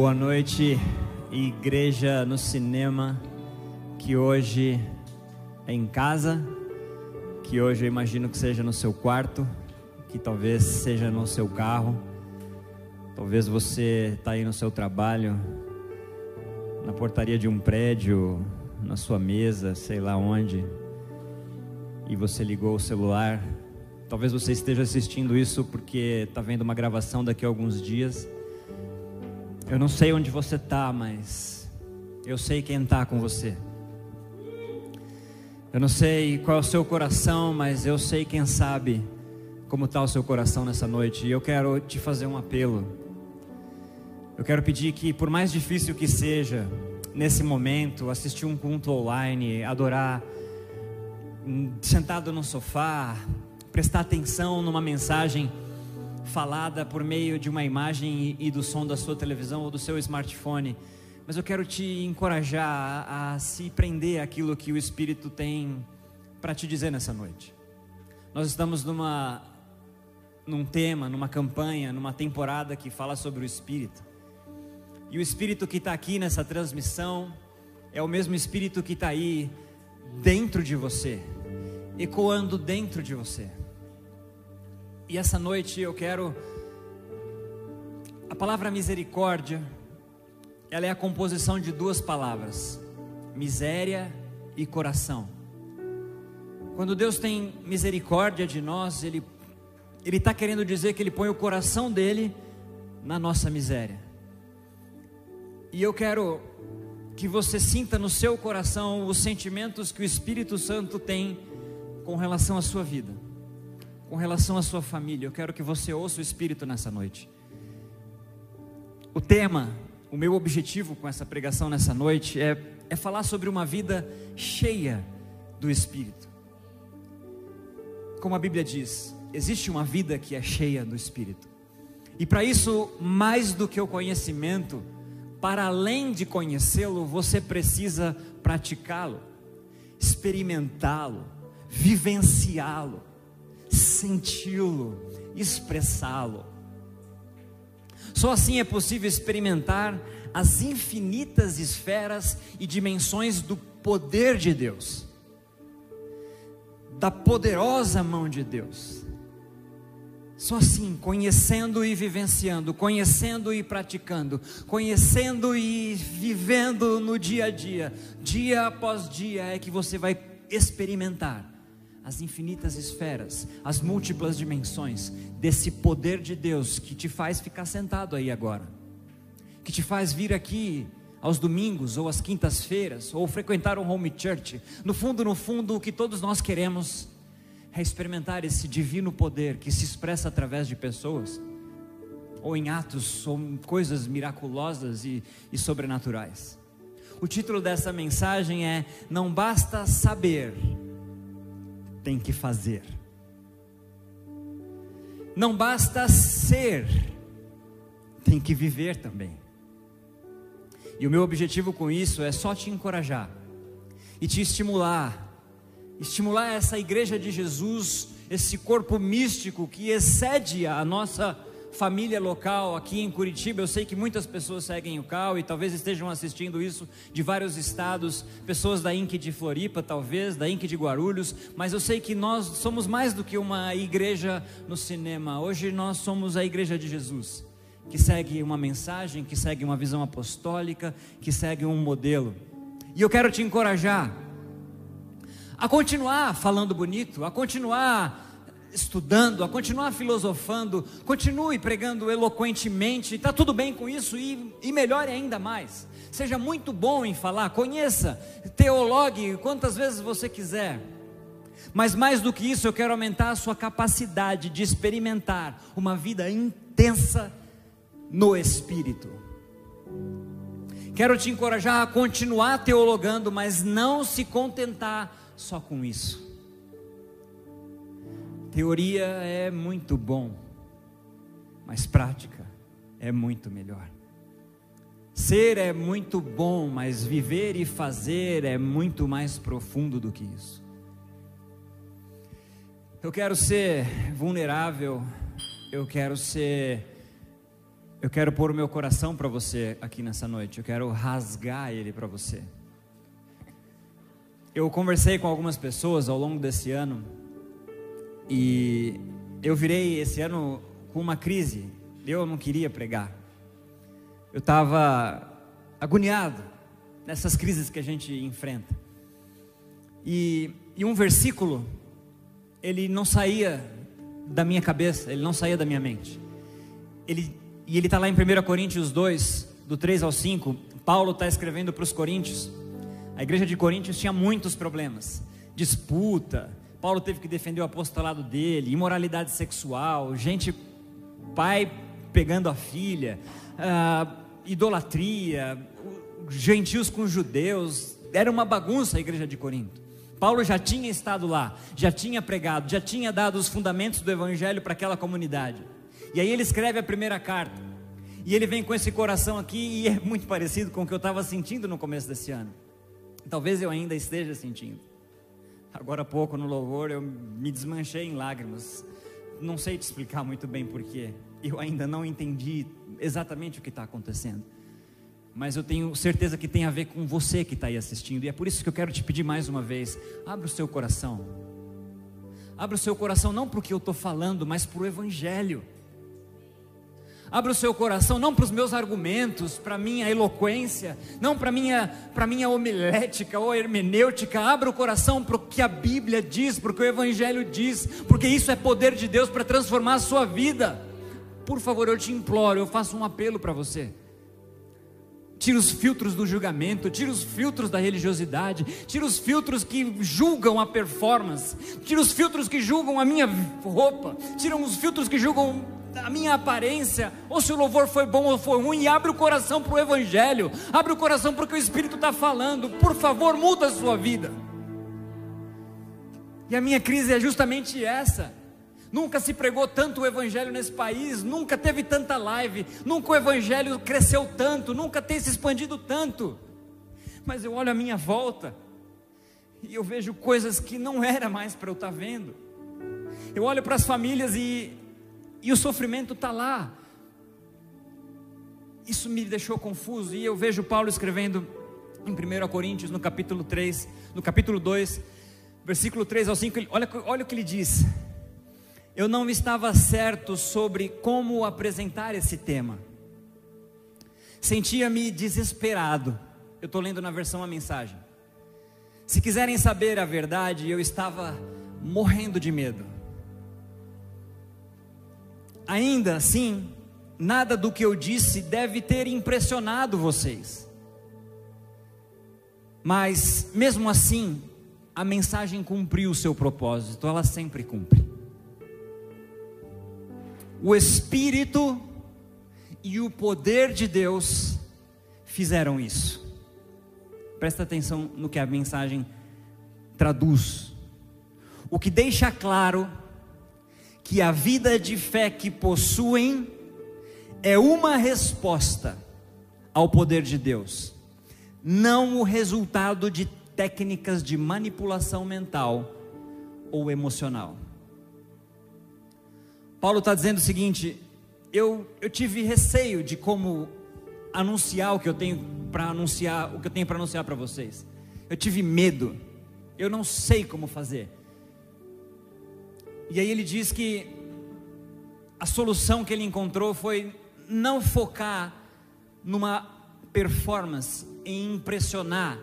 Boa noite, igreja no cinema, que hoje é em casa, que hoje eu imagino que seja no seu quarto, que talvez seja no seu carro, talvez você está aí no seu trabalho, na portaria de um prédio, na sua mesa, sei lá onde, e você ligou o celular. Talvez você esteja assistindo isso porque está vendo uma gravação daqui a alguns dias. Eu não sei onde você está, mas eu sei quem está com você. Eu não sei qual é o seu coração, mas eu sei quem sabe como está o seu coração nessa noite. E eu quero te fazer um apelo. Eu quero pedir que, por mais difícil que seja, nesse momento, assistir um culto online, adorar, hum, sentado no sofá, prestar atenção numa mensagem falada por meio de uma imagem e do som da sua televisão ou do seu smartphone. Mas eu quero te encorajar a, se prender aquilo que o Espírito tem para te dizer nessa noite. Nós estamos numa num tema, numa campanha, numa temporada que fala sobre o Espírito. E o Espírito que está aqui nessa transmissão é o mesmo Espírito que está aí dentro de você, ecoando dentro de você. E essa noite eu quero. A palavra misericórdia, ela é a composição de duas palavras: miséria e coração. Quando Deus tem misericórdia de nós, Ele Ele está querendo dizer que Ele põe o coração dele na nossa miséria. E eu quero que você sinta no seu coração os sentimentos que o Espírito Santo tem com relação à sua vida com relação à sua família, eu quero que você ouça o Espírito nessa noite. O tema, o meu objetivo com essa pregação nessa noite é, é falar sobre uma vida cheia do Espírito. Como a Bíblia diz, existe uma vida que é cheia do Espírito. E para isso, mais do que o conhecimento, para além de conhecê-lo, você precisa praticá-lo, experimentá-lo, vivenciá-lo senti-lo, expressá-lo. Só assim é possível experimentar as infinitas esferas e dimensões do poder de Deus, da poderosa mão de Deus. Só assim, conhecendo e vivenciando, conhecendo e praticando, conhecendo e vivendo no dia a dia, dia após dia, é que você vai experimentar as infinitas esferas, as múltiplas dimensões desse poder de Deus que te faz ficar sentado aí agora, que te faz vir aqui aos domingos ou às quintas-feiras ou frequentar um home church. No fundo, no fundo, o que todos nós queremos é experimentar esse divino poder que se expressa através de pessoas ou em atos ou em coisas miraculosas e, e sobrenaturais. O título dessa mensagem é Não basta saber tem que fazer. Não basta ser, tem que viver também. E o meu objetivo com isso é só te encorajar e te estimular, estimular essa igreja de Jesus, esse corpo místico que excede a nossa família local aqui em Curitiba. Eu sei que muitas pessoas seguem o CAL e talvez estejam assistindo isso de vários estados, pessoas da INC de Floripa, talvez, da INC de Guarulhos, mas eu sei que nós somos mais do que uma igreja no cinema. Hoje nós somos a igreja de Jesus, que segue uma mensagem, que segue uma visão apostólica, que segue um modelo. E eu quero te encorajar a continuar falando bonito, a continuar estudando, a continuar filosofando, continue pregando eloquentemente, está tudo bem com isso e, e melhore ainda mais. Seja muito bom em falar, conheça, teologue quantas vezes você quiser. Mas mais do que isso, eu quero aumentar a sua capacidade de experimentar uma vida intensa no Espírito. Quero te encorajar a continuar teologando, mas não se contentar só com isso. Teoria é muito bom, mas prática é muito melhor. Ser é muito bom, mas viver e fazer é muito mais profundo do que isso. Eu quero ser vulnerável, eu quero ser Eu quero pôr o meu coração para você aqui nessa noite. Eu quero rasgar ele para você. Eu conversei com algumas pessoas ao longo desse ano e eu virei esse ano com uma crise. Eu não queria pregar. Eu estava agoniado nessas crises que a gente enfrenta. E, e um versículo, ele não saía da minha cabeça, ele não saía da minha mente. Ele e ele está lá em 1 Coríntios 2, do 3 ao 5. Paulo está escrevendo para os Coríntios. A igreja de Coríntios tinha muitos problemas: disputa. Paulo teve que defender o apostolado dele, imoralidade sexual, gente, pai pegando a filha, uh, idolatria, gentios com judeus. Era uma bagunça a igreja de Corinto. Paulo já tinha estado lá, já tinha pregado, já tinha dado os fundamentos do evangelho para aquela comunidade. E aí ele escreve a primeira carta. E ele vem com esse coração aqui e é muito parecido com o que eu estava sentindo no começo desse ano. Talvez eu ainda esteja sentindo. Agora há pouco no louvor eu me desmanchei em lágrimas. Não sei te explicar muito bem porquê. Eu ainda não entendi exatamente o que está acontecendo. Mas eu tenho certeza que tem a ver com você que está aí assistindo. E é por isso que eu quero te pedir mais uma vez: abra o seu coração. Abra o seu coração não para o que eu estou falando, mas para o Evangelho. Abra o seu coração não para os meus argumentos, para a minha eloquência, não para a minha, para minha homilética ou hermenêutica. Abra o coração para o que a Bíblia diz, para o que o Evangelho diz, porque isso é poder de Deus para transformar a sua vida. Por favor, eu te imploro, eu faço um apelo para você. Tira os filtros do julgamento, tira os filtros da religiosidade, tira os filtros que julgam a performance, tira os filtros que julgam a minha roupa, tira os filtros que julgam a minha aparência, ou se o louvor foi bom ou foi ruim, abre o coração para o Evangelho, abre o coração para o que o Espírito está falando, por favor, muda a sua vida. E a minha crise é justamente essa. Nunca se pregou tanto o Evangelho nesse país, nunca teve tanta live, nunca o Evangelho cresceu tanto, nunca tem se expandido tanto. Mas eu olho a minha volta e eu vejo coisas que não era mais para eu estar tá vendo. Eu olho para as famílias e e o sofrimento está lá. Isso me deixou confuso. E eu vejo Paulo escrevendo em 1 Coríntios, no capítulo 3, no capítulo 2, versículo 3 ao 5. Olha, olha o que ele diz. Eu não estava certo sobre como apresentar esse tema. Sentia-me desesperado. Eu estou lendo na versão a mensagem. Se quiserem saber a verdade, eu estava morrendo de medo. Ainda assim, nada do que eu disse deve ter impressionado vocês. Mas, mesmo assim, a mensagem cumpriu o seu propósito, ela sempre cumpre. O Espírito e o poder de Deus fizeram isso. Presta atenção no que a mensagem traduz. O que deixa claro que a vida de fé que possuem é uma resposta ao poder de Deus, não o resultado de técnicas de manipulação mental ou emocional. Paulo está dizendo o seguinte: eu, eu tive receio de como anunciar o que eu tenho para anunciar, o que eu tenho para anunciar para vocês. Eu tive medo. Eu não sei como fazer. E aí ele diz que a solução que ele encontrou foi não focar numa performance, em impressionar,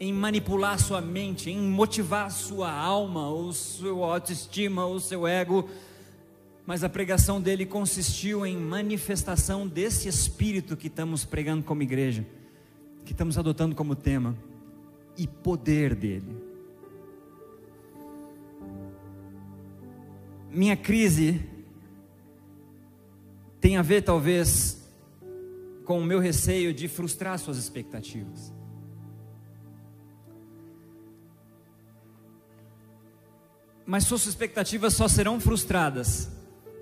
em manipular sua mente, em motivar sua alma, ou sua autoestima, ou seu ego, mas a pregação dele consistiu em manifestação desse espírito que estamos pregando como igreja, que estamos adotando como tema, e poder dele. Minha crise tem a ver, talvez, com o meu receio de frustrar suas expectativas. Mas suas expectativas só serão frustradas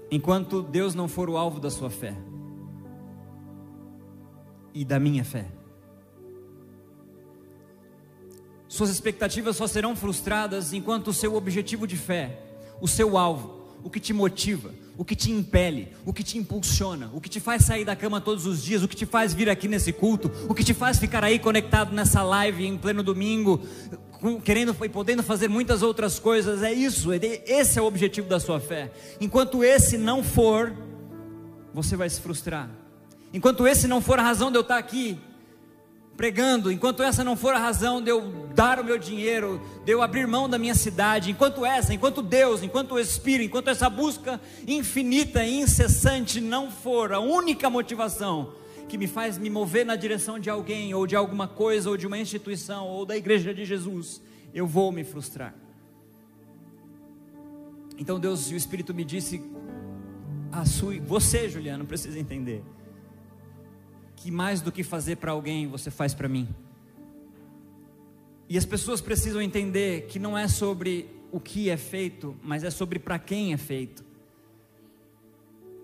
enquanto Deus não for o alvo da sua fé e da minha fé. Suas expectativas só serão frustradas enquanto o seu objetivo de fé, o seu alvo, o que te motiva, o que te impele, o que te impulsiona, o que te faz sair da cama todos os dias, o que te faz vir aqui nesse culto, o que te faz ficar aí conectado nessa live em pleno domingo, querendo e podendo fazer muitas outras coisas, é isso, é esse é o objetivo da sua fé. Enquanto esse não for, você vai se frustrar. Enquanto esse não for a razão de eu estar aqui, pregando, enquanto essa não for a razão de eu dar o meu dinheiro, de eu abrir mão da minha cidade, enquanto essa, enquanto Deus, enquanto o Espírito, enquanto essa busca infinita e incessante não for a única motivação que me faz me mover na direção de alguém, ou de alguma coisa, ou de uma instituição, ou da igreja de Jesus, eu vou me frustrar. Então Deus e o Espírito me disse, a sua, você, Juliano, precisa entender que mais do que fazer para alguém, você faz para mim. E as pessoas precisam entender que não é sobre o que é feito, mas é sobre para quem é feito.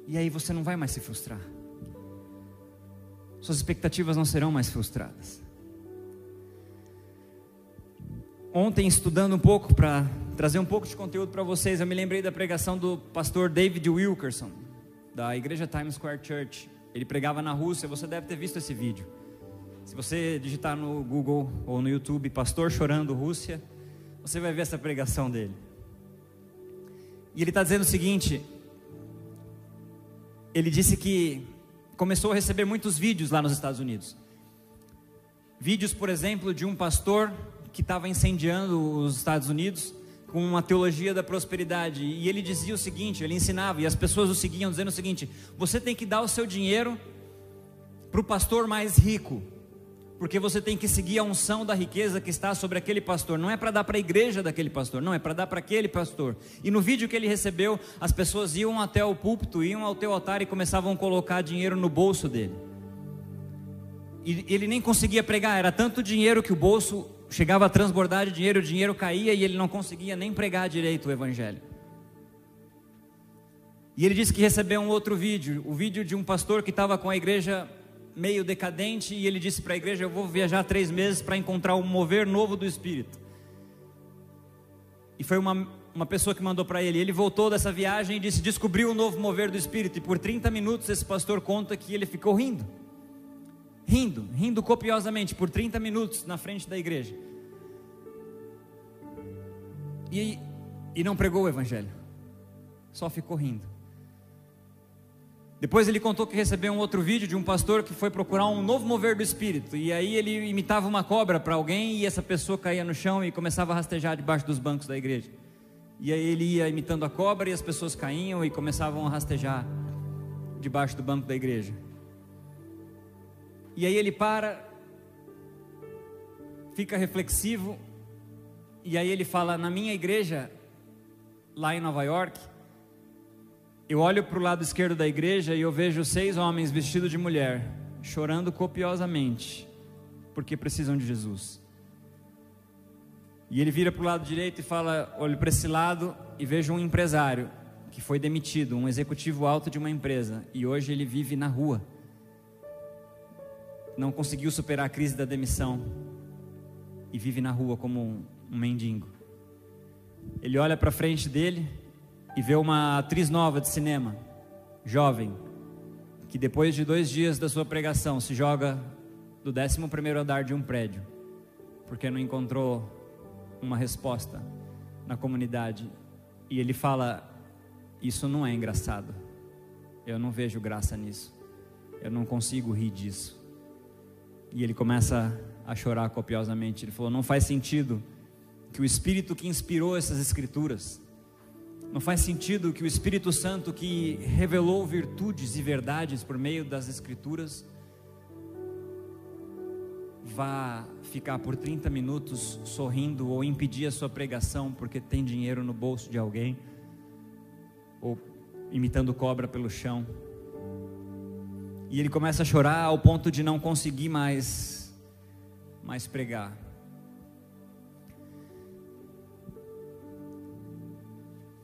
E aí você não vai mais se frustrar. Suas expectativas não serão mais frustradas. Ontem, estudando um pouco para trazer um pouco de conteúdo para vocês, eu me lembrei da pregação do pastor David Wilkerson, da Igreja Times Square Church. Ele pregava na Rússia, você deve ter visto esse vídeo. Se você digitar no Google ou no YouTube Pastor Chorando Rússia, você vai ver essa pregação dele. E ele está dizendo o seguinte: ele disse que começou a receber muitos vídeos lá nos Estados Unidos. Vídeos, por exemplo, de um pastor que estava incendiando os Estados Unidos com uma teologia da prosperidade. E ele dizia o seguinte: ele ensinava, e as pessoas o seguiam, dizendo o seguinte: você tem que dar o seu dinheiro para o pastor mais rico, porque você tem que seguir a unção da riqueza que está sobre aquele pastor. Não é para dar para a igreja daquele pastor, não, é para dar para aquele pastor. E no vídeo que ele recebeu, as pessoas iam até o púlpito, iam ao teu altar e começavam a colocar dinheiro no bolso dele. E ele nem conseguia pregar, era tanto dinheiro que o bolso chegava a transbordar de dinheiro, o dinheiro caía e ele não conseguia nem pregar direito o evangelho. E ele disse que recebeu um outro vídeo, o vídeo de um pastor que estava com a igreja meio decadente e ele disse para a igreja: Eu vou viajar três meses para encontrar um mover novo do Espírito. E foi uma, uma pessoa que mandou para ele. Ele voltou dessa viagem e disse: Descobriu um novo mover do Espírito. E por 30 minutos esse pastor conta que ele ficou rindo rindo, rindo copiosamente por 30 minutos na frente da igreja. E, e não pregou o evangelho, só ficou rindo. Depois ele contou que recebeu um outro vídeo de um pastor que foi procurar um novo mover do espírito. E aí ele imitava uma cobra para alguém e essa pessoa caía no chão e começava a rastejar debaixo dos bancos da igreja. E aí ele ia imitando a cobra e as pessoas caíam e começavam a rastejar debaixo do banco da igreja. E aí ele para, fica reflexivo, e aí ele fala: Na minha igreja, lá em Nova York, eu olho para o lado esquerdo da igreja e eu vejo seis homens vestidos de mulher, chorando copiosamente, porque precisam de Jesus. E ele vira para o lado direito e fala: Olho para esse lado e vejo um empresário que foi demitido, um executivo alto de uma empresa, e hoje ele vive na rua não conseguiu superar a crise da demissão e vive na rua como um, mendigo. Ele olha para frente dele e vê uma atriz nova de cinema, jovem, que depois de dois dias da sua pregação se joga do 11 primeiro andar de um prédio, porque não encontrou uma resposta na comunidade. E ele fala: Isso não é engraçado. Eu não vejo graça nisso. Eu não consigo rir disso. E ele começa a chorar copiosamente. Ele falou: Não faz sentido que o Espírito que inspirou essas Escrituras, não faz sentido que o Espírito Santo que revelou virtudes e verdades por meio das Escrituras, vá ficar por 30 minutos sorrindo ou impedir a sua pregação porque tem dinheiro no bolso de alguém, ou imitando cobra pelo chão. E ele começa a chorar ao ponto de não conseguir mais, mais pregar.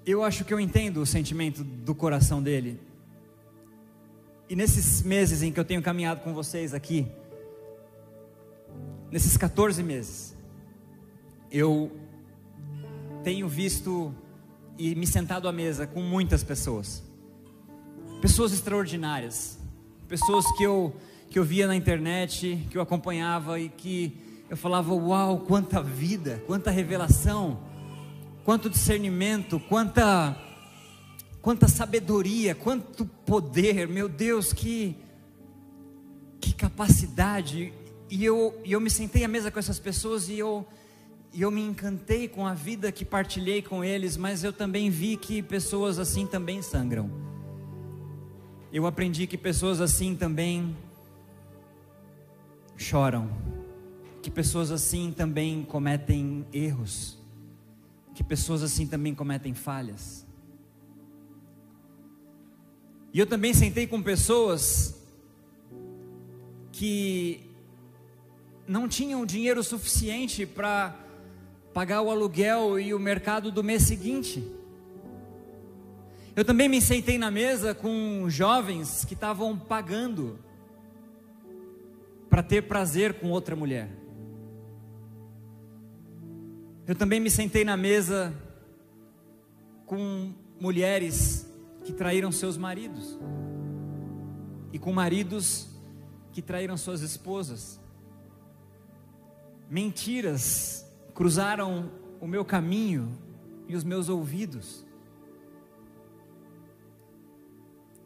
Eu acho que eu entendo o sentimento do coração dele. E nesses meses em que eu tenho caminhado com vocês aqui, nesses 14 meses, eu tenho visto e me sentado à mesa com muitas pessoas pessoas extraordinárias, pessoas que eu, que eu via na internet, que eu acompanhava e que eu falava: Uau, quanta vida, quanta revelação, quanto discernimento, quanta, quanta sabedoria, quanto poder, meu Deus, que, que capacidade. E eu, e eu me sentei à mesa com essas pessoas e eu, e eu me encantei com a vida que partilhei com eles, mas eu também vi que pessoas assim também sangram. Eu aprendi que pessoas assim também choram, que pessoas assim também cometem erros, que pessoas assim também cometem falhas. E eu também sentei com pessoas que não tinham dinheiro suficiente para pagar o aluguel e o mercado do mês seguinte. Eu também me sentei na mesa com jovens que estavam pagando para ter prazer com outra mulher. Eu também me sentei na mesa com mulheres que traíram seus maridos e com maridos que traíram suas esposas. Mentiras cruzaram o meu caminho e os meus ouvidos.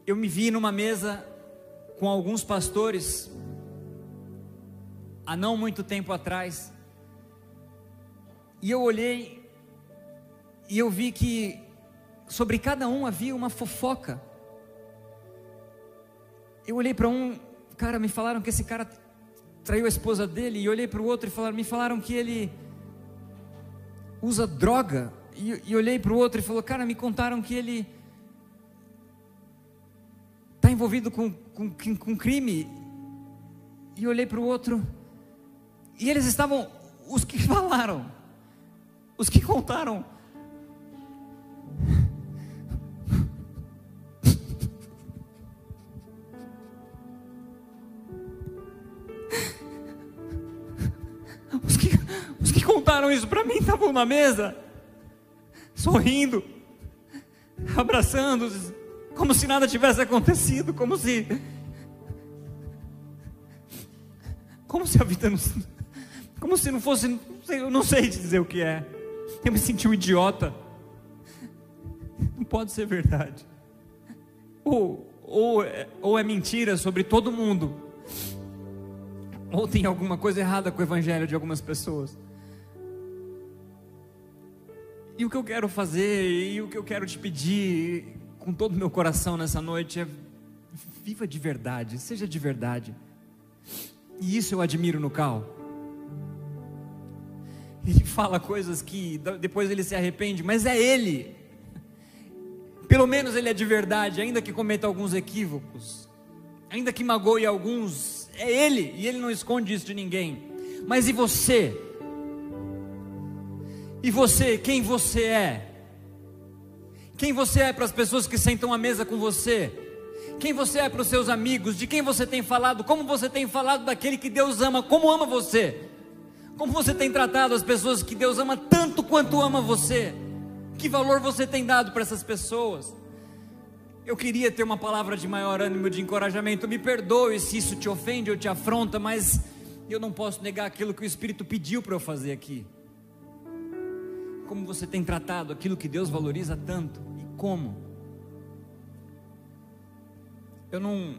Eu me vi numa mesa com alguns pastores há não muito tempo atrás. E eu olhei e eu vi que sobre cada um havia uma fofoca. Eu olhei para um, cara, me falaram que esse cara traiu a esposa dele, e olhei para o outro e falaram, me falaram que ele usa droga. E, e olhei para o outro e falou, cara, me contaram que ele está envolvido com, com, com crime. E olhei para o outro, e eles estavam, os que falaram, os que contaram, os que, os que contaram isso para mim estavam na mesa, sorrindo, abraçando, como se nada tivesse acontecido, como se como se a vida não como se não fosse, eu não sei dizer o que é. Eu me senti um idiota. Não pode ser verdade. Ou, ou, é, ou é mentira sobre todo mundo, ou tem alguma coisa errada com o evangelho de algumas pessoas. E o que eu quero fazer, e o que eu quero te pedir com todo o meu coração nessa noite é: viva de verdade, seja de verdade. E isso eu admiro no Cal. Ele fala coisas que depois ele se arrepende, mas é ele. Pelo menos ele é de verdade, ainda que cometa alguns equívocos, ainda que magoe alguns, é ele e ele não esconde isso de ninguém. Mas e você? E você, quem você é? Quem você é para as pessoas que sentam à mesa com você? Quem você é para os seus amigos? De quem você tem falado? Como você tem falado daquele que Deus ama? Como ama você? Como você tem tratado as pessoas que Deus ama tanto quanto ama você? Que valor você tem dado para essas pessoas? Eu queria ter uma palavra de maior ânimo, de encorajamento. Me perdoe se isso te ofende ou te afronta, mas eu não posso negar aquilo que o Espírito pediu para eu fazer aqui. Como você tem tratado aquilo que Deus valoriza tanto como? Eu não,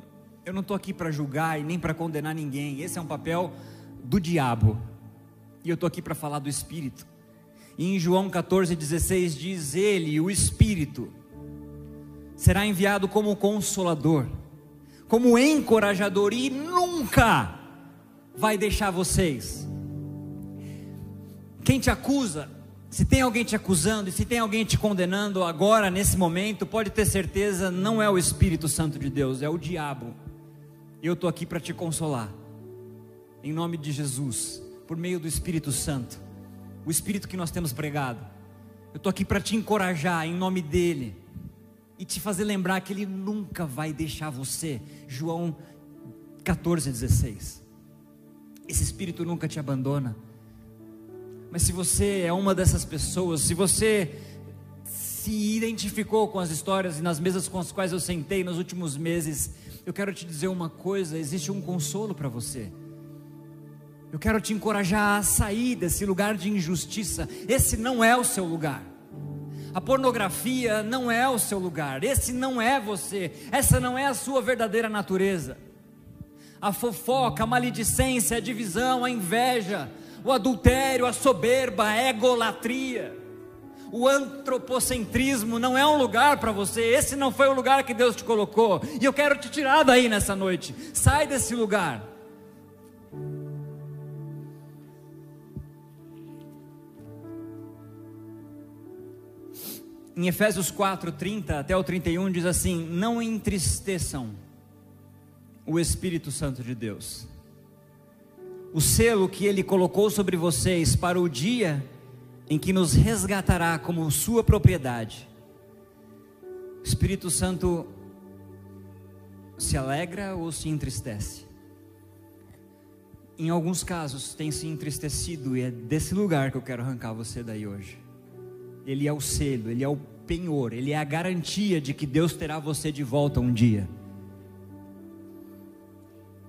eu não estou aqui para julgar e nem para condenar ninguém. Esse é um papel do diabo. E eu estou aqui para falar do Espírito. E em João 14,16 diz: Ele, o Espírito, será enviado como consolador, como encorajador, e nunca vai deixar vocês. Quem te acusa, se tem alguém te acusando e se tem alguém te condenando agora, nesse momento, pode ter certeza, não é o Espírito Santo de Deus, é o diabo. E eu estou aqui para te consolar, em nome de Jesus por meio do Espírito Santo, o Espírito que nós temos pregado. Eu estou aqui para te encorajar em nome dEle e te fazer lembrar que Ele nunca vai deixar você. João 14,16. Esse Espírito nunca te abandona. Mas se você é uma dessas pessoas, se você se identificou com as histórias e nas mesas com as quais eu sentei nos últimos meses, eu quero te dizer uma coisa: existe um consolo para você. Eu quero te encorajar a sair desse lugar de injustiça. Esse não é o seu lugar. A pornografia não é o seu lugar. Esse não é você. Essa não é a sua verdadeira natureza. A fofoca, a maledicência, a divisão, a inveja, o adultério, a soberba, a egolatria, o antropocentrismo não é um lugar para você. Esse não foi o lugar que Deus te colocou. E eu quero te tirar daí nessa noite. Sai desse lugar. Em Efésios 4, 30 até o 31 diz assim: Não entristeçam o Espírito Santo de Deus. O selo que ele colocou sobre vocês para o dia em que nos resgatará como sua propriedade. O Espírito Santo se alegra ou se entristece? Em alguns casos tem se entristecido e é desse lugar que eu quero arrancar você daí hoje. Ele é o selo, ele é o penhor, ele é a garantia de que Deus terá você de volta um dia.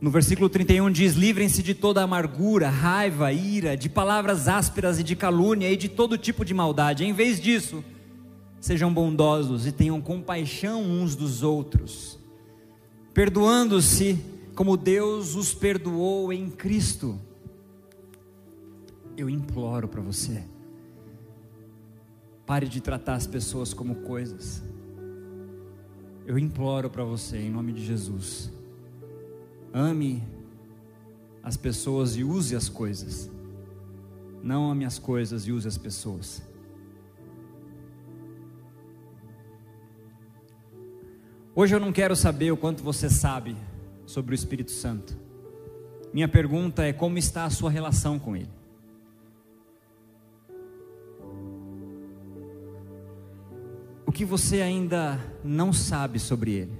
No versículo 31 diz: Livrem-se de toda amargura, raiva, ira, de palavras ásperas e de calúnia e de todo tipo de maldade. Em vez disso, sejam bondosos e tenham compaixão uns dos outros, perdoando-se como Deus os perdoou em Cristo. Eu imploro para você Pare de tratar as pessoas como coisas. Eu imploro para você, em nome de Jesus. Ame as pessoas e use as coisas. Não ame as coisas e use as pessoas. Hoje eu não quero saber o quanto você sabe sobre o Espírito Santo. Minha pergunta é como está a sua relação com ele. o que você ainda não sabe sobre Ele.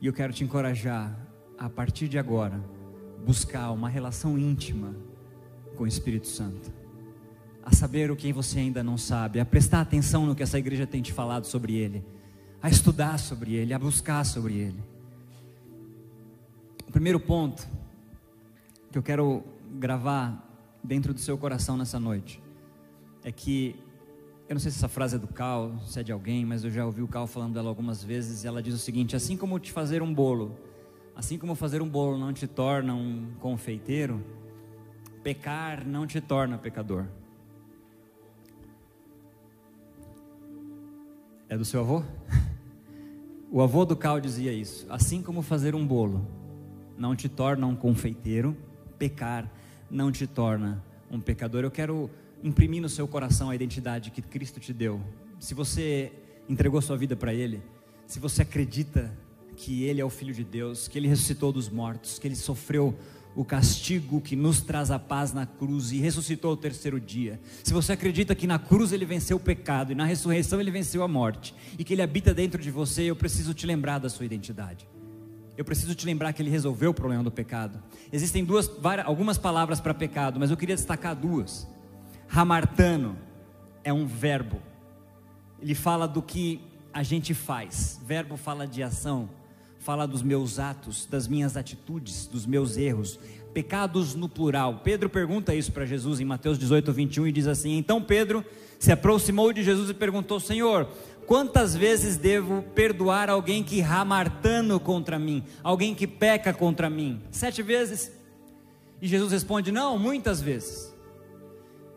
E eu quero te encorajar, a partir de agora, buscar uma relação íntima com o Espírito Santo, a saber o que você ainda não sabe, a prestar atenção no que essa igreja tem te falado sobre Ele, a estudar sobre Ele, a buscar sobre Ele. O primeiro ponto que eu quero gravar dentro do seu coração nessa noite é que eu não sei se essa frase é do Cal, se é de alguém, mas eu já ouvi o Cal falando dela algumas vezes. E ela diz o seguinte: assim como te fazer um bolo, assim como fazer um bolo não te torna um confeiteiro, pecar não te torna pecador. É do seu avô? O avô do Cal dizia isso. Assim como fazer um bolo não te torna um confeiteiro, pecar não te torna um pecador. Eu quero imprimir no seu coração a identidade que Cristo te deu, se você entregou sua vida para Ele, se você acredita que Ele é o Filho de Deus, que Ele ressuscitou dos mortos, que Ele sofreu o castigo que nos traz a paz na cruz e ressuscitou ao terceiro dia. Se você acredita que na cruz ele venceu o pecado e na ressurreição ele venceu a morte e que ele habita dentro de você, eu preciso te lembrar da sua identidade. Eu preciso te lembrar que ele resolveu o problema do pecado. Existem duas, várias, algumas palavras para pecado, mas eu queria destacar duas. Hamartano é um verbo. Ele fala do que a gente faz. Verbo fala de ação, fala dos meus atos, das minhas atitudes, dos meus erros. Pecados no plural. Pedro pergunta isso para Jesus em Mateus 18, 21 e diz assim: Então Pedro se aproximou de Jesus e perguntou: Senhor, quantas vezes devo perdoar alguém que ramartano contra mim, alguém que peca contra mim? Sete vezes? E Jesus responde: Não, muitas vezes.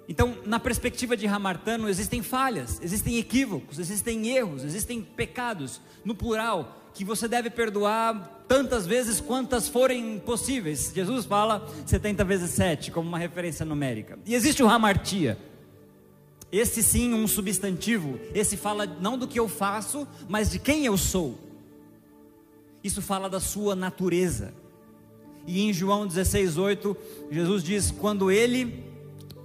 Então, na perspectiva de Ramartano, existem falhas, existem equívocos, existem erros, existem pecados, no plural, que você deve perdoar tantas vezes quantas forem possíveis. Jesus fala 70 vezes 7, como uma referência numérica. E existe o Ramartia. Esse sim, um substantivo. Esse fala não do que eu faço, mas de quem eu sou. Isso fala da sua natureza. E em João 16:8, Jesus diz: "Quando ele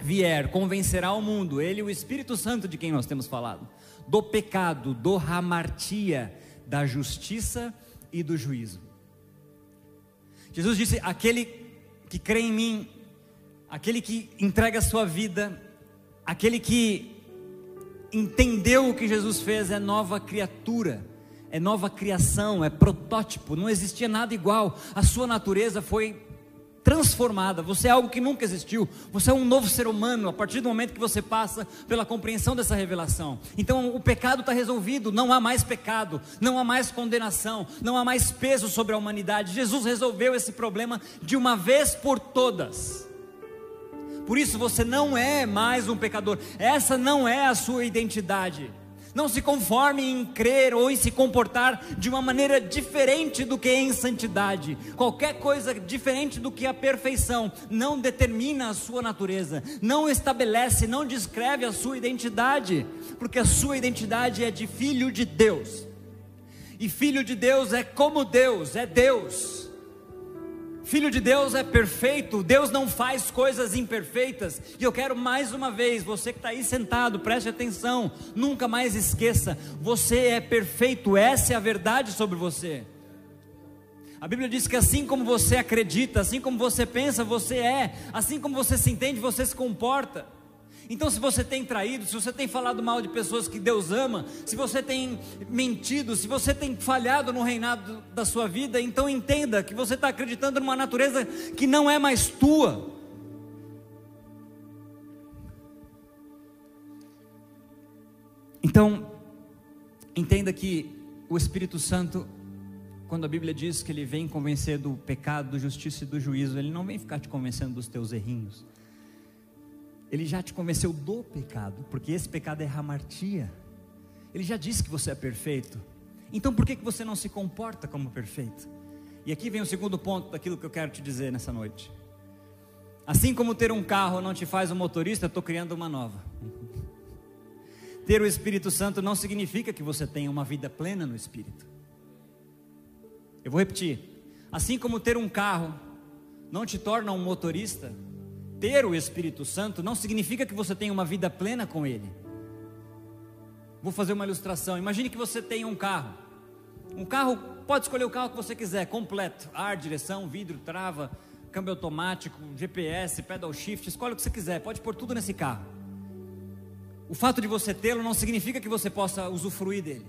vier, convencerá o mundo, ele o Espírito Santo de quem nós temos falado, do pecado, do hamartia, da justiça e do juízo. Jesus disse: aquele que crê em mim, aquele que entrega a sua vida, aquele que entendeu o que Jesus fez, é nova criatura, é nova criação, é protótipo, não existia nada igual. A sua natureza foi transformada, você é algo que nunca existiu, você é um novo ser humano a partir do momento que você passa pela compreensão dessa revelação. Então o pecado está resolvido, não há mais pecado, não há mais condenação, não há mais peso sobre a humanidade. Jesus resolveu esse problema de uma vez por todas. Por isso você não é mais um pecador, essa não é a sua identidade. Não se conforme em crer ou em se comportar de uma maneira diferente do que em santidade. Qualquer coisa diferente do que a perfeição não determina a sua natureza, não estabelece, não descreve a sua identidade, porque a sua identidade é de filho de Deus. E filho de Deus é como Deus, é Deus. Filho de Deus é perfeito, Deus não faz coisas imperfeitas. E eu quero mais uma vez, você que está aí sentado, preste atenção, nunca mais esqueça: você é perfeito, essa é a verdade sobre você. A Bíblia diz que assim como você acredita, assim como você pensa, você é, assim como você se entende, você se comporta. Então, se você tem traído, se você tem falado mal de pessoas que Deus ama, se você tem mentido, se você tem falhado no reinado da sua vida, então entenda que você está acreditando numa natureza que não é mais tua. Então, entenda que o Espírito Santo, quando a Bíblia diz que ele vem convencer do pecado, da justiça e do juízo, ele não vem ficar te convencendo dos teus errinhos. Ele já te convenceu do pecado, porque esse pecado é hamartia. Ele já disse que você é perfeito. Então por que, que você não se comporta como perfeito? E aqui vem o segundo ponto daquilo que eu quero te dizer nessa noite. Assim como ter um carro não te faz um motorista, estou criando uma nova. ter o Espírito Santo não significa que você tenha uma vida plena no Espírito. Eu vou repetir. Assim como ter um carro não te torna um motorista, ter o Espírito Santo não significa que você tenha uma vida plena com Ele. Vou fazer uma ilustração. Imagine que você tem um carro. Um carro, pode escolher o carro que você quiser, completo: ar, direção, vidro, trava, câmbio automático, GPS, pedal shift, escolhe o que você quiser, pode pôr tudo nesse carro. O fato de você tê-lo não significa que você possa usufruir dele.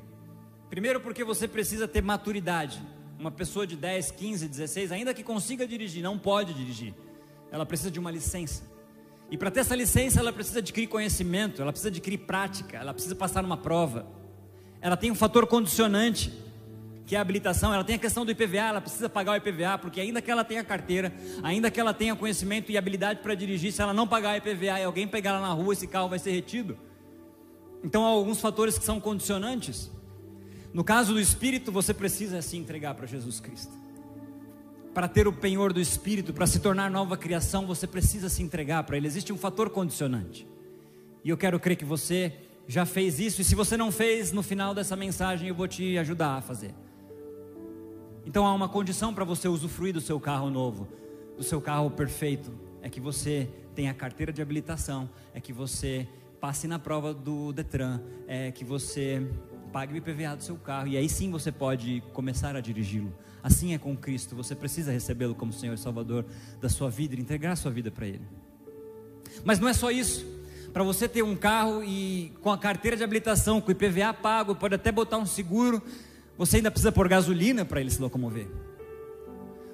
Primeiro, porque você precisa ter maturidade. Uma pessoa de 10, 15, 16, ainda que consiga dirigir, não pode dirigir ela precisa de uma licença. E para ter essa licença, ela precisa adquirir conhecimento, ela precisa adquirir prática, ela precisa passar numa prova. Ela tem um fator condicionante, que é a habilitação, ela tem a questão do IPVA, ela precisa pagar o IPVA, porque ainda que ela tenha carteira, ainda que ela tenha conhecimento e habilidade para dirigir, se ela não pagar o IPVA e alguém pegar ela na rua, esse carro vai ser retido. Então há alguns fatores que são condicionantes. No caso do espírito, você precisa se entregar para Jesus Cristo para ter o penhor do Espírito, para se tornar nova criação, você precisa se entregar para Ele. Existe um fator condicionante. E eu quero crer que você já fez isso, e se você não fez, no final dessa mensagem eu vou te ajudar a fazer. Então há uma condição para você usufruir do seu carro novo, do seu carro perfeito, é que você tenha a carteira de habilitação, é que você passe na prova do Detran, é que você pague o IPVA do seu carro, e aí sim você pode começar a dirigi-lo. Assim é com Cristo, você precisa recebê-lo como Senhor e Salvador da sua vida e entregar sua vida para Ele. Mas não é só isso. Para você ter um carro e com a carteira de habilitação, com o IPVA pago, pode até botar um seguro, você ainda precisa pôr gasolina para ele se locomover.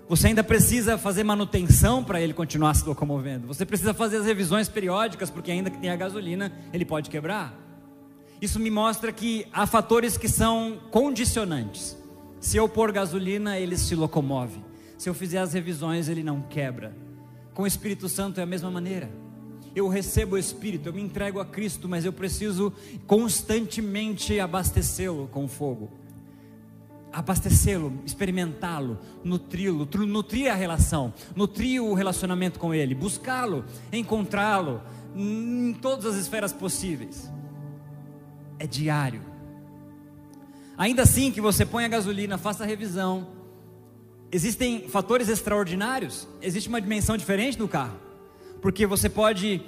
Você ainda precisa fazer manutenção para ele continuar se locomovendo. Você precisa fazer as revisões periódicas, porque ainda que tenha gasolina, ele pode quebrar. Isso me mostra que há fatores que são condicionantes. Se eu pôr gasolina, ele se locomove. Se eu fizer as revisões, ele não quebra. Com o Espírito Santo é a mesma maneira. Eu recebo o Espírito, eu me entrego a Cristo, mas eu preciso constantemente abastecê-lo com fogo. Abastecê-lo, experimentá-lo, nutri-lo, nutrir a relação, nutrir o relacionamento com Ele, buscá-lo, encontrá-lo em todas as esferas possíveis. É diário Ainda assim que você põe a gasolina, faça a revisão. Existem fatores extraordinários, existe uma dimensão diferente do carro. Porque você pode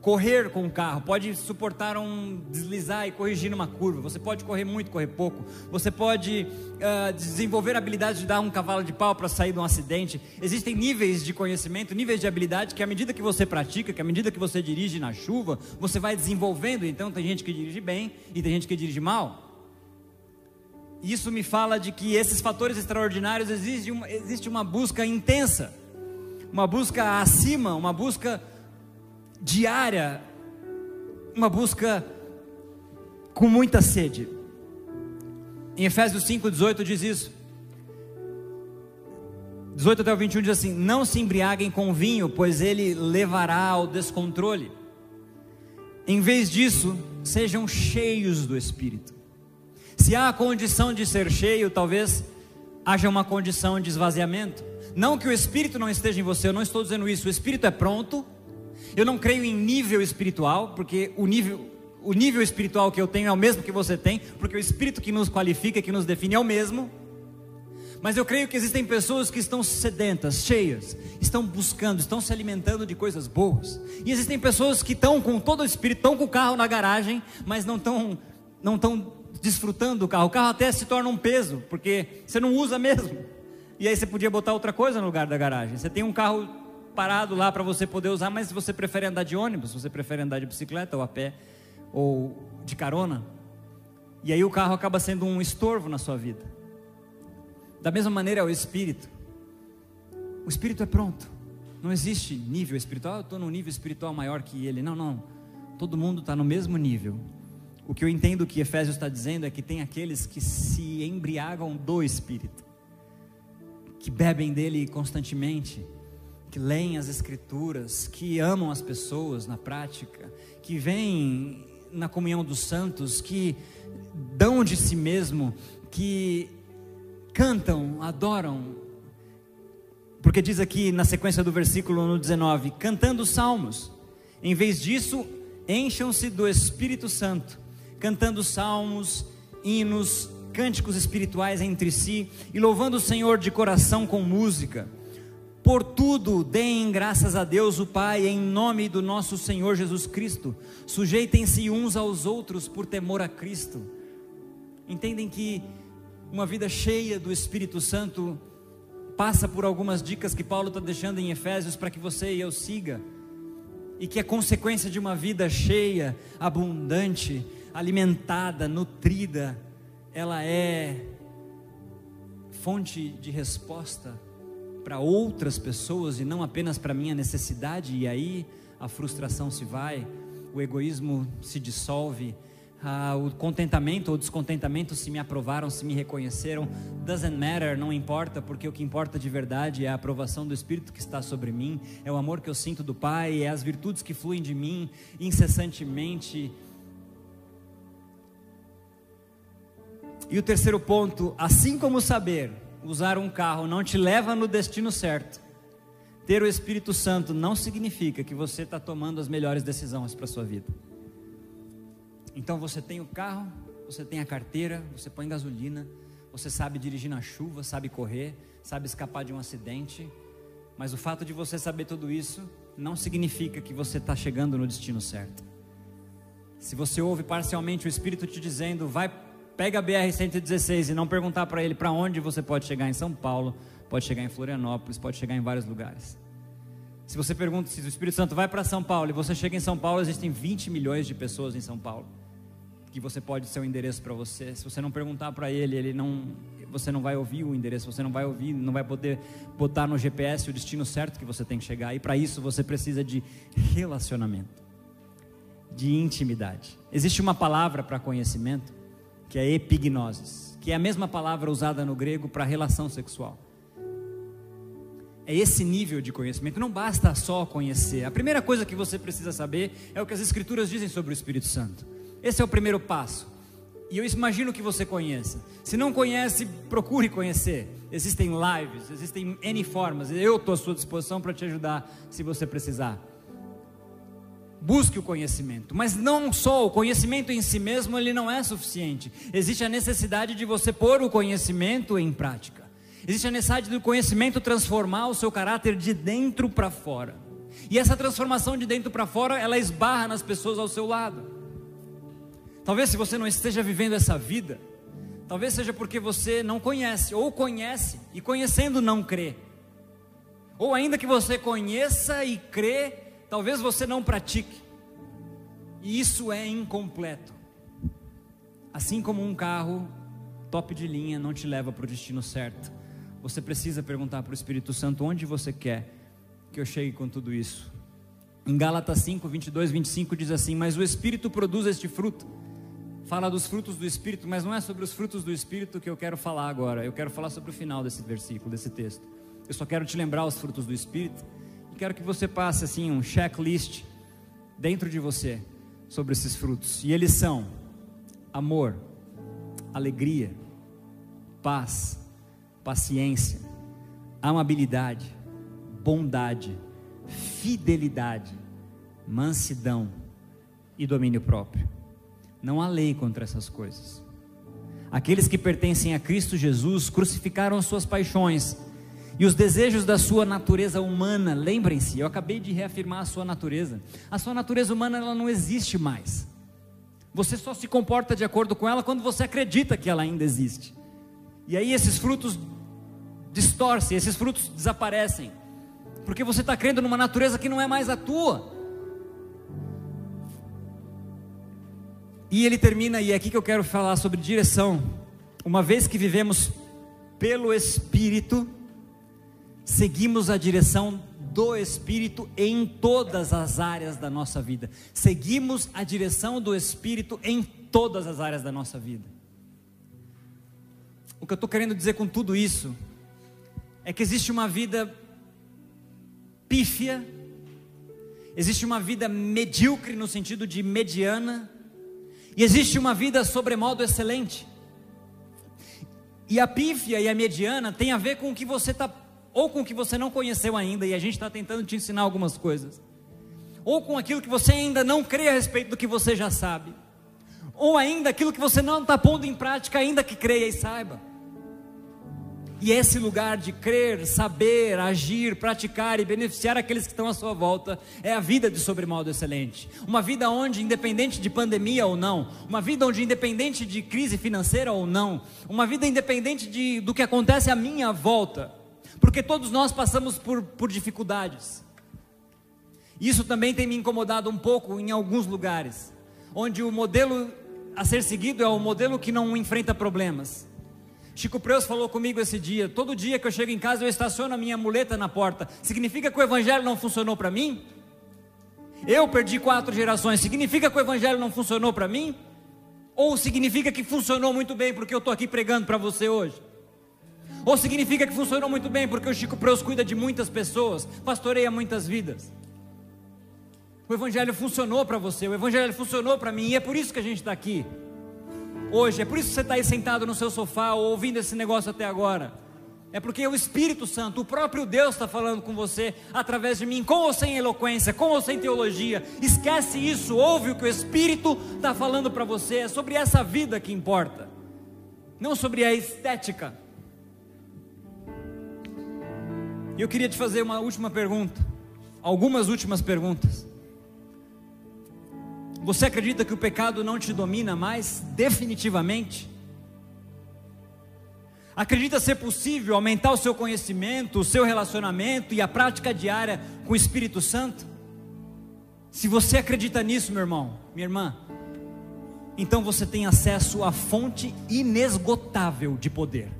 correr com o carro, pode suportar um deslizar e corrigir numa curva. Você pode correr muito, correr pouco. Você pode uh, desenvolver a habilidade de dar um cavalo de pau para sair de um acidente. Existem níveis de conhecimento, níveis de habilidade que à medida que você pratica, que à medida que você dirige na chuva, você vai desenvolvendo. Então tem gente que dirige bem e tem gente que dirige mal. Isso me fala de que esses fatores extraordinários existe uma, existe uma busca intensa, uma busca acima, uma busca diária, uma busca com muita sede. Em Efésios 5,18 diz isso. 18 até o 21 diz assim: Não se embriaguem com vinho, pois ele levará ao descontrole. Em vez disso, sejam cheios do Espírito. Se há a condição de ser cheio, talvez haja uma condição de esvaziamento. Não que o Espírito não esteja em você, eu não estou dizendo isso. O Espírito é pronto, eu não creio em nível espiritual, porque o nível, o nível espiritual que eu tenho é o mesmo que você tem, porque o Espírito que nos qualifica, que nos define é o mesmo. Mas eu creio que existem pessoas que estão sedentas, cheias, estão buscando, estão se alimentando de coisas boas. E existem pessoas que estão com todo o espírito, estão com o carro na garagem, mas não estão, não estão desfrutando do carro. O carro até se torna um peso, porque você não usa mesmo. E aí você podia botar outra coisa no lugar da garagem. Você tem um carro parado lá para você poder usar, mas você prefere andar de ônibus, você prefere andar de bicicleta ou a pé ou de carona, e aí o carro acaba sendo um estorvo na sua vida. Da mesma maneira é o espírito. O espírito é pronto. Não existe nível espiritual. Eu estou num nível espiritual maior que ele. Não, não. Todo mundo está no mesmo nível. O que eu entendo que Efésios está dizendo é que tem aqueles que se embriagam do espírito, que bebem dele constantemente que leem as Escrituras, que amam as pessoas na prática, que vêm na comunhão dos santos, que dão de si mesmo, que cantam, adoram. Porque diz aqui na sequência do versículo no 19: cantando salmos. Em vez disso, encham-se do Espírito Santo, cantando salmos, hinos, cânticos espirituais entre si e louvando o Senhor de coração com música por tudo, deem graças a Deus o Pai, em nome do nosso Senhor Jesus Cristo. Sujeitem-se uns aos outros por temor a Cristo. Entendem que uma vida cheia do Espírito Santo passa por algumas dicas que Paulo está deixando em Efésios para que você e eu siga, e que é consequência de uma vida cheia, abundante, alimentada, nutrida, ela é fonte de resposta para outras pessoas e não apenas para minha necessidade, e aí a frustração se vai, o egoísmo se dissolve, ah, o contentamento ou descontentamento se me aprovaram, se me reconheceram, doesn't matter, não importa, porque o que importa de verdade é a aprovação do Espírito que está sobre mim, é o amor que eu sinto do Pai, é as virtudes que fluem de mim incessantemente. E o terceiro ponto, assim como saber usar um carro não te leva no destino certo, ter o Espírito Santo não significa que você está tomando as melhores decisões para a sua vida. Então você tem o carro, você tem a carteira, você põe gasolina, você sabe dirigir na chuva, sabe correr, sabe escapar de um acidente, mas o fato de você saber tudo isso não significa que você está chegando no destino certo. Se você ouve parcialmente o Espírito te dizendo, vai pega a BR-116 e não perguntar para ele para onde você pode chegar em São Paulo, pode chegar em Florianópolis, pode chegar em vários lugares. Se você pergunta se o Espírito Santo vai para São Paulo e você chega em São Paulo, existem 20 milhões de pessoas em São Paulo que você pode ser o endereço para você. Se você não perguntar para ele, ele não, você não vai ouvir o endereço, você não vai ouvir, não vai poder botar no GPS o destino certo que você tem que chegar. E para isso você precisa de relacionamento, de intimidade. Existe uma palavra para conhecimento que é epignosis, que é a mesma palavra usada no grego para relação sexual. É esse nível de conhecimento, não basta só conhecer. A primeira coisa que você precisa saber é o que as Escrituras dizem sobre o Espírito Santo. Esse é o primeiro passo. E eu imagino que você conheça. Se não conhece, procure conhecer. Existem lives, existem N formas. Eu estou à sua disposição para te ajudar se você precisar busque o conhecimento, mas não só o conhecimento em si mesmo, ele não é suficiente. Existe a necessidade de você pôr o conhecimento em prática. Existe a necessidade do conhecimento transformar o seu caráter de dentro para fora. E essa transformação de dentro para fora, ela esbarra nas pessoas ao seu lado. Talvez se você não esteja vivendo essa vida, talvez seja porque você não conhece, ou conhece e conhecendo não crê. Ou ainda que você conheça e crê, talvez você não pratique. E isso é incompleto. Assim como um carro top de linha não te leva para o destino certo. Você precisa perguntar para o Espírito Santo onde você quer que eu chegue com tudo isso. Em Gálatas 5, 22, 25 diz assim: Mas o Espírito produz este fruto. Fala dos frutos do Espírito, mas não é sobre os frutos do Espírito que eu quero falar agora. Eu quero falar sobre o final desse versículo, desse texto. Eu só quero te lembrar os frutos do Espírito quero que você passe assim um checklist dentro de você sobre esses frutos. E eles são amor, alegria, paz, paciência, amabilidade, bondade, fidelidade, mansidão e domínio próprio. Não há lei contra essas coisas. Aqueles que pertencem a Cristo Jesus crucificaram suas paixões e os desejos da sua natureza humana. Lembrem-se, eu acabei de reafirmar a sua natureza. A sua natureza humana ela não existe mais. Você só se comporta de acordo com ela quando você acredita que ela ainda existe. E aí esses frutos distorcem, esses frutos desaparecem. Porque você está crendo numa natureza que não é mais a tua. E ele termina, e é aqui que eu quero falar sobre direção. Uma vez que vivemos pelo Espírito, seguimos a direção do Espírito em todas as áreas da nossa vida. Seguimos a direção do Espírito em todas as áreas da nossa vida. O que eu estou querendo dizer com tudo isso é que existe uma vida pífia, existe uma vida medíocre no sentido de mediana, e existe uma vida sobremodo excelente. E a pífia e a mediana tem a ver com o que você está, ou com o que você não conheceu ainda, e a gente está tentando te ensinar algumas coisas, ou com aquilo que você ainda não crê a respeito do que você já sabe, ou ainda aquilo que você não está pondo em prática, ainda que creia e saiba. E esse lugar de crer, saber, agir, praticar e beneficiar aqueles que estão à sua volta é a vida de sobremodo excelente. Uma vida onde, independente de pandemia ou não, uma vida onde, independente de crise financeira ou não, uma vida independente de, do que acontece à minha volta, porque todos nós passamos por, por dificuldades. Isso também tem me incomodado um pouco em alguns lugares, onde o modelo a ser seguido é o modelo que não enfrenta problemas Chico Preus falou comigo esse dia: todo dia que eu chego em casa eu estaciono a minha muleta na porta. Significa que o evangelho não funcionou para mim? Eu perdi quatro gerações. Significa que o evangelho não funcionou para mim? Ou significa que funcionou muito bem porque eu estou aqui pregando para você hoje? Ou significa que funcionou muito bem porque o Chico Preus cuida de muitas pessoas, pastoreia muitas vidas? O Evangelho funcionou para você, o Evangelho funcionou para mim, e é por isso que a gente está aqui hoje. É por isso que você está aí sentado no seu sofá ou ouvindo esse negócio até agora. É porque o Espírito Santo, o próprio Deus está falando com você através de mim, com ou sem eloquência, com ou sem teologia. Esquece isso, ouve o que o Espírito está falando para você. É sobre essa vida que importa, não sobre a estética. E eu queria te fazer uma última pergunta, algumas últimas perguntas. Você acredita que o pecado não te domina mais, definitivamente? Acredita ser possível aumentar o seu conhecimento, o seu relacionamento e a prática diária com o Espírito Santo? Se você acredita nisso, meu irmão, minha irmã, então você tem acesso à fonte inesgotável de poder.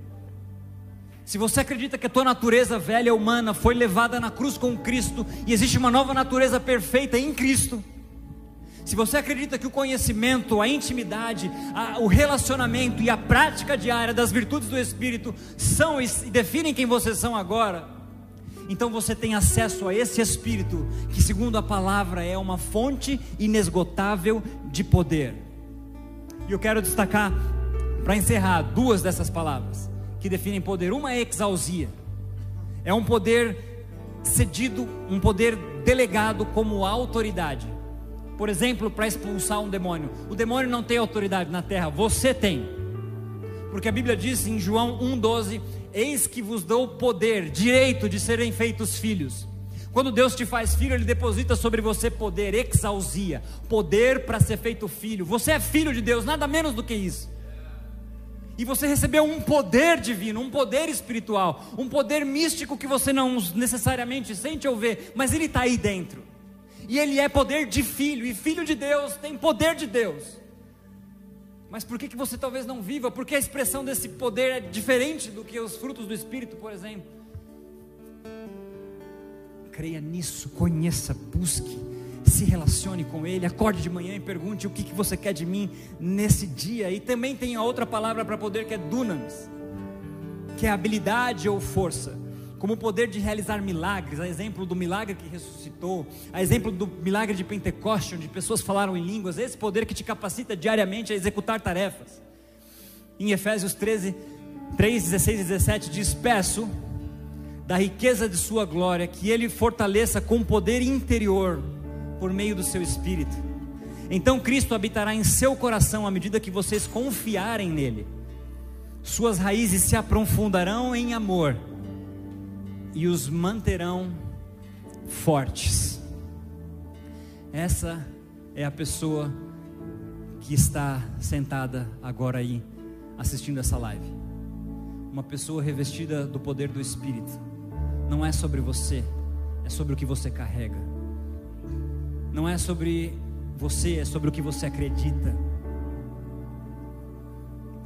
Se você acredita que a tua natureza velha humana foi levada na cruz com Cristo e existe uma nova natureza perfeita em Cristo, se você acredita que o conhecimento, a intimidade, a, o relacionamento e a prática diária das virtudes do Espírito são e definem quem vocês são agora, então você tem acesso a esse Espírito, que, segundo a palavra, é uma fonte inesgotável de poder. E eu quero destacar, para encerrar, duas dessas palavras que definem poder. Uma é exausia, é um poder cedido, um poder delegado como autoridade por exemplo, para expulsar um demônio. O demônio não tem autoridade na terra, você tem. Porque a Bíblia diz em João 1,12: Eis que vos dou poder, direito de serem feitos filhos. Quando Deus te faz filho, Ele deposita sobre você poder, exausia, poder para ser feito filho. Você é filho de Deus, nada menos do que isso. E você recebeu um poder divino, um poder espiritual, um poder místico que você não necessariamente sente ou vê, mas ele está aí dentro. E ele é poder de filho, e filho de Deus tem poder de Deus. Mas por que, que você talvez não viva? Porque a expressão desse poder é diferente do que os frutos do Espírito, por exemplo. Creia nisso, conheça, busque, se relacione com Ele, acorde de manhã e pergunte o que, que você quer de mim nesse dia. E também tem a outra palavra para poder que é dunamis, que é habilidade ou força como o poder de realizar milagres, a exemplo do milagre que ressuscitou, a exemplo do milagre de Pentecoste, onde pessoas falaram em línguas, esse poder que te capacita diariamente a executar tarefas. Em Efésios 13, 3, 16 e 17 diz: Peço da riqueza de Sua glória que Ele fortaleça com poder interior por meio do Seu Espírito. Então Cristo habitará em seu coração à medida que vocês confiarem nele. Suas raízes se aprofundarão em amor e os manterão fortes. Essa é a pessoa que está sentada agora aí, assistindo essa live. Uma pessoa revestida do poder do Espírito. Não é sobre você, é sobre o que você carrega. Não é sobre você, é sobre o que você acredita.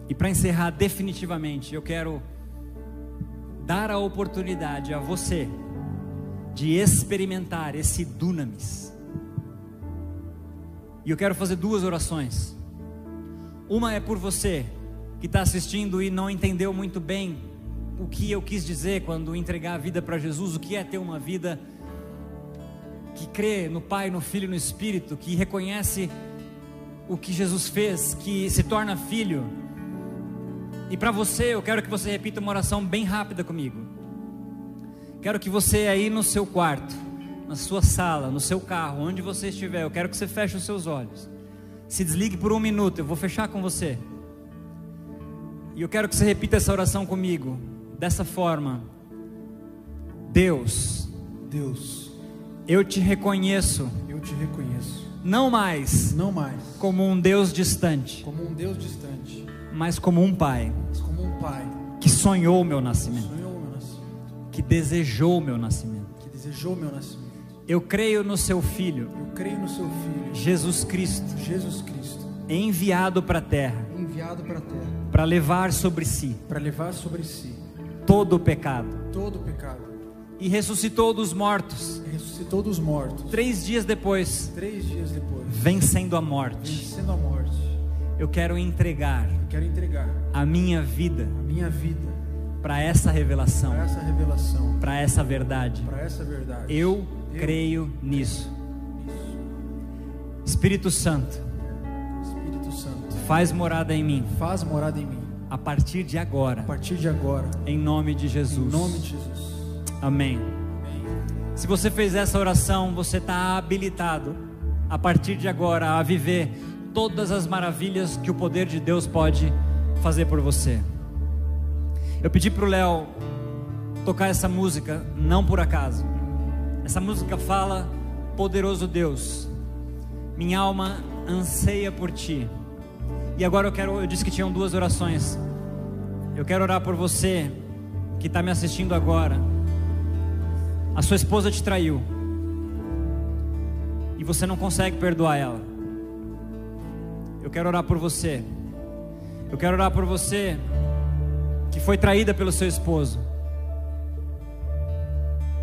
E para encerrar definitivamente, eu quero dar a oportunidade a você de experimentar esse dunamis. E eu quero fazer duas orações. Uma é por você que está assistindo e não entendeu muito bem o que eu quis dizer quando entregar a vida para Jesus, o que é ter uma vida que crê no Pai, no Filho e no Espírito, que reconhece o que Jesus fez, que se torna filho e para você, eu quero que você repita uma oração bem rápida comigo. Quero que você aí no seu quarto, na sua sala, no seu carro, onde você estiver, eu quero que você feche os seus olhos. Se desligue por um minuto, eu vou fechar com você. E eu quero que você repita essa oração comigo, dessa forma: Deus, Deus, eu te reconheço, eu te reconheço, não mais, não mais, como um Deus distante, como um Deus distante. mas como um pai, mas como um pai que sonhou o meu nascimento, sonhou meu nascimento, que desejou o meu nascimento. que desejou meu nascimento. Eu creio no seu filho, Eu creio no seu filho, Jesus Cristo, Jesus Cristo, enviado para a terra enviado para a terra. para levar sobre si para levar sobre si todo o pecado. todo o pecado. E ressuscitou dos mortos. E ressuscitou dos mortos. Três dias depois, Três dias depois, vencendo a morte, vencendo a morte, eu quero entregar eu quero entregar a minha vida a minha vida para essa revelação, para essa revelação, para essa verdade. para essa verdade. Eu Eu creio nisso. Isso. Espírito Santo, Espírito Santo, faz morada em mim faz morada em mim. a partir de A agora, partir de agora, em nome de em Jesus. nome de Jesus. Amém. Se você fez essa oração, você está habilitado a partir de agora a viver todas as maravilhas que o poder de Deus pode fazer por você. Eu pedi para o Léo tocar essa música, não por acaso. Essa música fala: Poderoso Deus, minha alma anseia por ti. E agora eu quero, eu disse que tinham duas orações. Eu quero orar por você que está me assistindo agora. A sua esposa te traiu. E você não consegue perdoar ela. Eu quero orar por você. Eu quero orar por você que foi traída pelo seu esposo.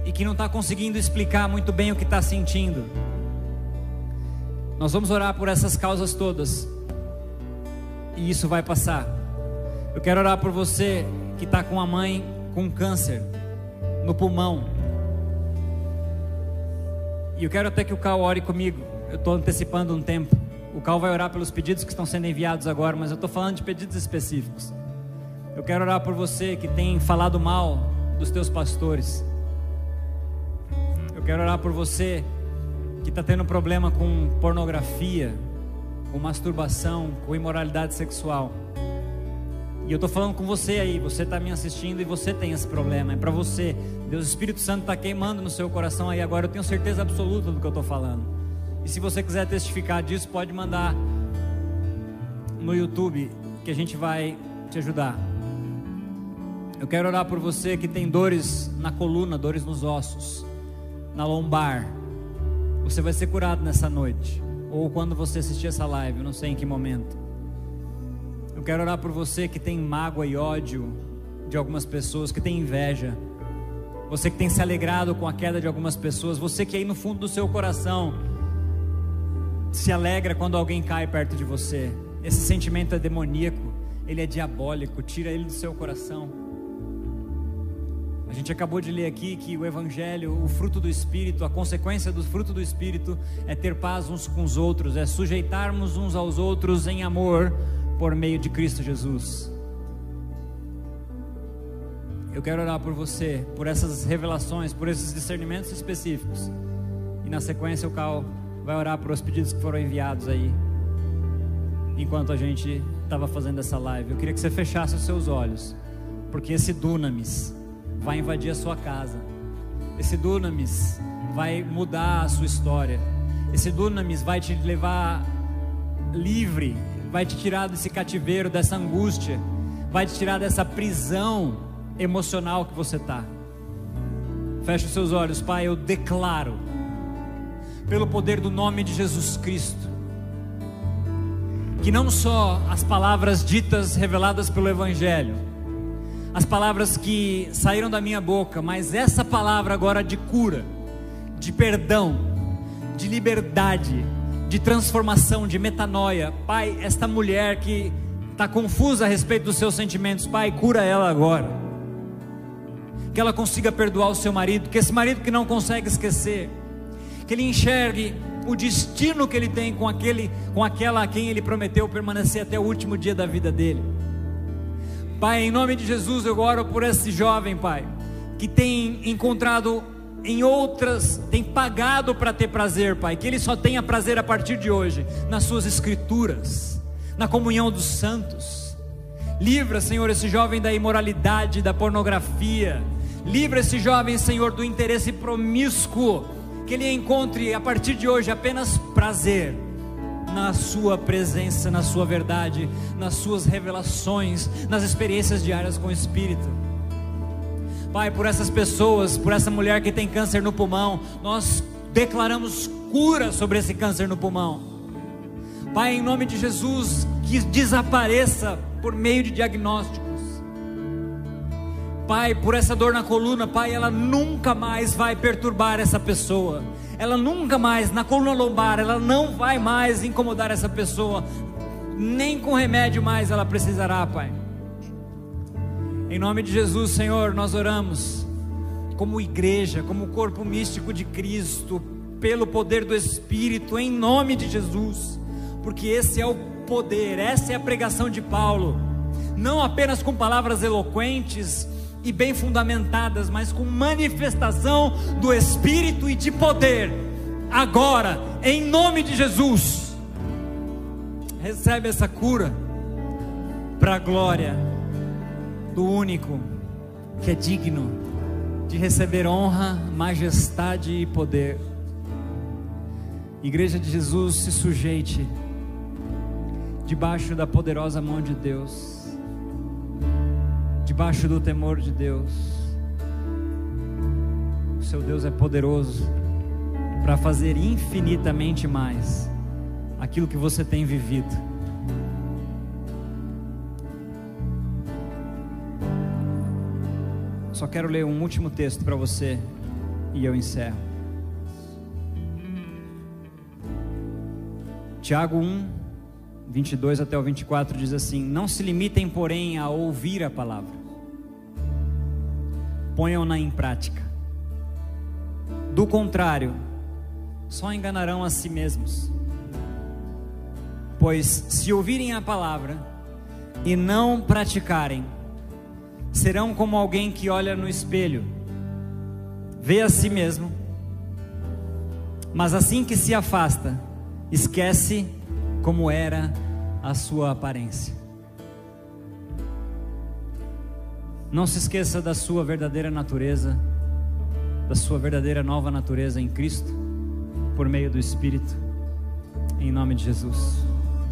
E que não está conseguindo explicar muito bem o que está sentindo. Nós vamos orar por essas causas todas. E isso vai passar. Eu quero orar por você que está com a mãe com câncer no pulmão. E eu quero até que o Cal ore comigo. Eu estou antecipando um tempo. O Cal vai orar pelos pedidos que estão sendo enviados agora, mas eu estou falando de pedidos específicos. Eu quero orar por você que tem falado mal dos teus pastores. Eu quero orar por você que está tendo problema com pornografia, com masturbação, com imoralidade sexual. E eu estou falando com você aí, você está me assistindo e você tem esse problema, é para você. Deus Espírito Santo está queimando no seu coração aí agora, eu tenho certeza absoluta do que eu estou falando. E se você quiser testificar disso, pode mandar no YouTube que a gente vai te ajudar. Eu quero orar por você que tem dores na coluna, dores nos ossos, na lombar. Você vai ser curado nessa noite, ou quando você assistir essa live, não sei em que momento. Eu quero orar por você que tem mágoa e ódio de algumas pessoas, que tem inveja. Você que tem se alegrado com a queda de algumas pessoas, você que aí no fundo do seu coração se alegra quando alguém cai perto de você. Esse sentimento é demoníaco, ele é diabólico, tira ele do seu coração. A gente acabou de ler aqui que o Evangelho, o fruto do Espírito, a consequência do fruto do Espírito é ter paz uns com os outros, é sujeitarmos uns aos outros em amor por meio de Cristo Jesus. Eu quero orar por você, por essas revelações, por esses discernimentos específicos. E na sequência o Cal vai orar por os pedidos que foram enviados aí. Enquanto a gente estava fazendo essa live, eu queria que você fechasse os seus olhos, porque esse dunamis vai invadir a sua casa. Esse dunamis vai mudar a sua história. Esse dunamis vai te levar livre, vai te tirar desse cativeiro, dessa angústia, vai te tirar dessa prisão emocional que você está. Feche os seus olhos, Pai. Eu declaro, pelo poder do nome de Jesus Cristo, que não só as palavras ditas, reveladas pelo Evangelho, as palavras que saíram da minha boca, mas essa palavra agora de cura, de perdão, de liberdade, de transformação, de metanoia. Pai, esta mulher que está confusa a respeito dos seus sentimentos, Pai, cura ela agora. Que ela consiga perdoar o seu marido, que esse marido que não consegue esquecer, que ele enxergue o destino que ele tem com aquele, com aquela a quem ele prometeu permanecer até o último dia da vida dele. Pai, em nome de Jesus, eu oro por esse jovem, Pai, que tem encontrado em outras, tem pagado para ter prazer, Pai, que ele só tenha prazer a partir de hoje, nas Suas Escrituras, na comunhão dos santos. Livra, Senhor, esse jovem da imoralidade, da pornografia. Livra esse jovem, Senhor, do interesse promíscuo. Que ele encontre a partir de hoje apenas prazer na Sua presença, na Sua verdade, nas Suas revelações, nas experiências diárias com o Espírito. Pai, por essas pessoas, por essa mulher que tem câncer no pulmão, nós declaramos cura sobre esse câncer no pulmão. Pai, em nome de Jesus, que desapareça por meio de diagnósticos. Pai, por essa dor na coluna, Pai, ela nunca mais vai perturbar essa pessoa ela nunca mais, na coluna lombar, ela não vai mais incomodar essa pessoa, nem com remédio mais ela precisará, Pai. Em nome de Jesus, Senhor, nós oramos, como igreja, como corpo místico de Cristo, pelo poder do Espírito, em nome de Jesus, porque esse é o poder, essa é a pregação de Paulo, não apenas com palavras eloquentes, e bem fundamentadas, mas com manifestação do Espírito e de poder, agora, em nome de Jesus. Recebe essa cura para a glória do único que é digno de receber honra, majestade e poder. Igreja de Jesus, se sujeite debaixo da poderosa mão de Deus debaixo do temor de Deus. O seu Deus é poderoso para fazer infinitamente mais aquilo que você tem vivido. Só quero ler um último texto para você e eu encerro. Tiago 1, 22 até o 24 diz assim: Não se limitem, porém, a ouvir a palavra ponham-na em prática. Do contrário, só enganarão a si mesmos. Pois se ouvirem a palavra e não praticarem, serão como alguém que olha no espelho, vê a si mesmo, mas assim que se afasta, esquece como era a sua aparência. Não se esqueça da sua verdadeira natureza, da sua verdadeira nova natureza em Cristo, por meio do Espírito, em nome de Jesus.